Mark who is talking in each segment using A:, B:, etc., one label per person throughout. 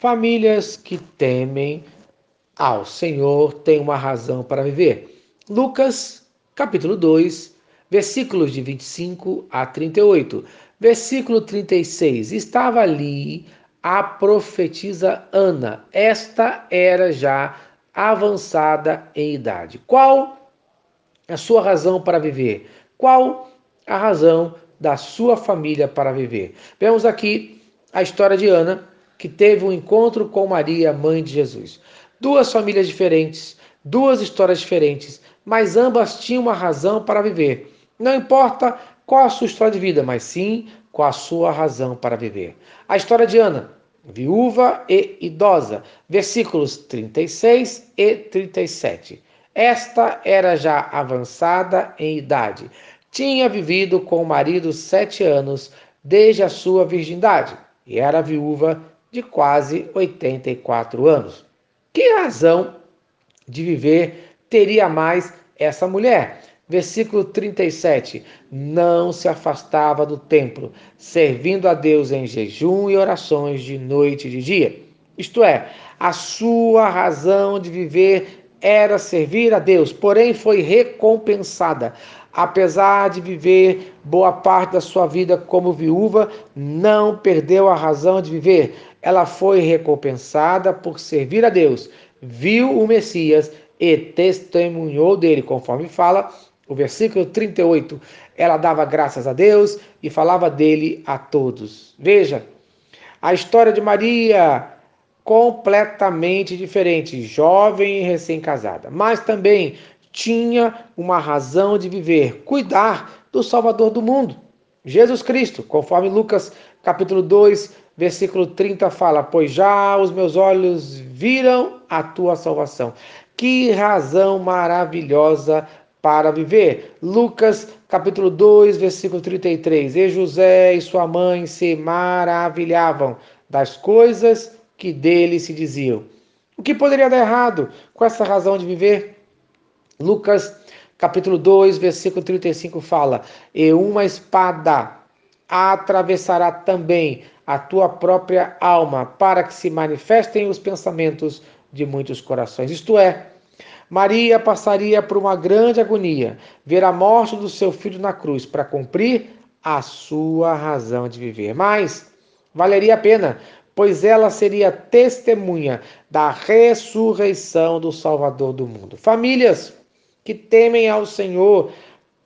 A: Famílias que temem ao Senhor têm uma razão para viver. Lucas, capítulo 2, versículos de 25 a 38. Versículo 36. Estava ali a profetisa Ana. Esta era já avançada em idade. Qual a sua razão para viver? Qual a razão da sua família para viver? Vemos aqui a história de Ana, que teve um encontro com Maria, mãe de Jesus. Duas famílias diferentes, duas histórias diferentes, mas ambas tinham uma razão para viver. Não importa qual a sua história de vida, mas sim qual a sua razão para viver. A história de Ana, viúva e idosa, versículos 36 e 37. Esta era já avançada em idade. Tinha vivido com o marido sete anos desde a sua virgindade e era viúva de quase 84 anos. Que razão de viver teria mais essa mulher? Versículo 37. Não se afastava do templo, servindo a Deus em jejum e orações de noite e de dia. Isto é, a sua razão de viver era servir a Deus, porém foi recompensada. Apesar de viver boa parte da sua vida como viúva, não perdeu a razão de viver. Ela foi recompensada por servir a Deus, viu o Messias e testemunhou dele, conforme fala o versículo 38. Ela dava graças a Deus e falava dele a todos. Veja, a história de Maria completamente diferente, jovem e recém-casada, mas também tinha uma razão de viver, cuidar do Salvador do mundo, Jesus Cristo, conforme Lucas capítulo 2, versículo 30 fala: "Pois já os meus olhos viram a tua salvação". Que razão maravilhosa para viver. Lucas capítulo 2, versículo 33. E José e sua mãe se maravilhavam das coisas que dele se diziam. O que poderia dar errado com essa razão de viver? Lucas capítulo 2, versículo 35 fala: E uma espada atravessará também a tua própria alma, para que se manifestem os pensamentos de muitos corações. Isto é, Maria passaria por uma grande agonia, ver a morte do seu filho na cruz para cumprir a sua razão de viver. Mas valeria a pena, pois ela seria testemunha da ressurreição do Salvador do mundo. Famílias que temem ao Senhor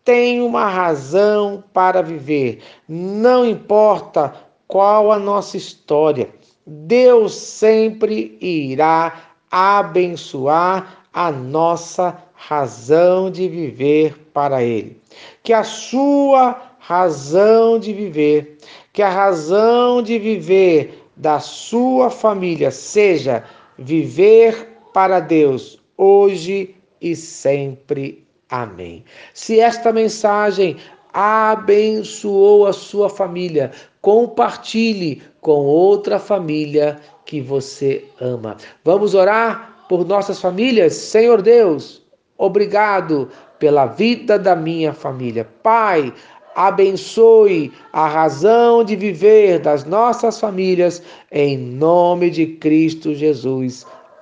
A: têm uma razão para viver. Não importa qual a nossa história, Deus sempre irá abençoar a nossa razão de viver para Ele. Que a sua razão de viver, que a razão de viver da sua família seja viver para Deus hoje e sempre. Amém. Se esta mensagem abençoou a sua família, compartilhe com outra família que você ama. Vamos orar? por nossas famílias. Senhor Deus, obrigado pela vida da minha família. Pai, abençoe a razão de viver das nossas famílias, em nome de Cristo Jesus.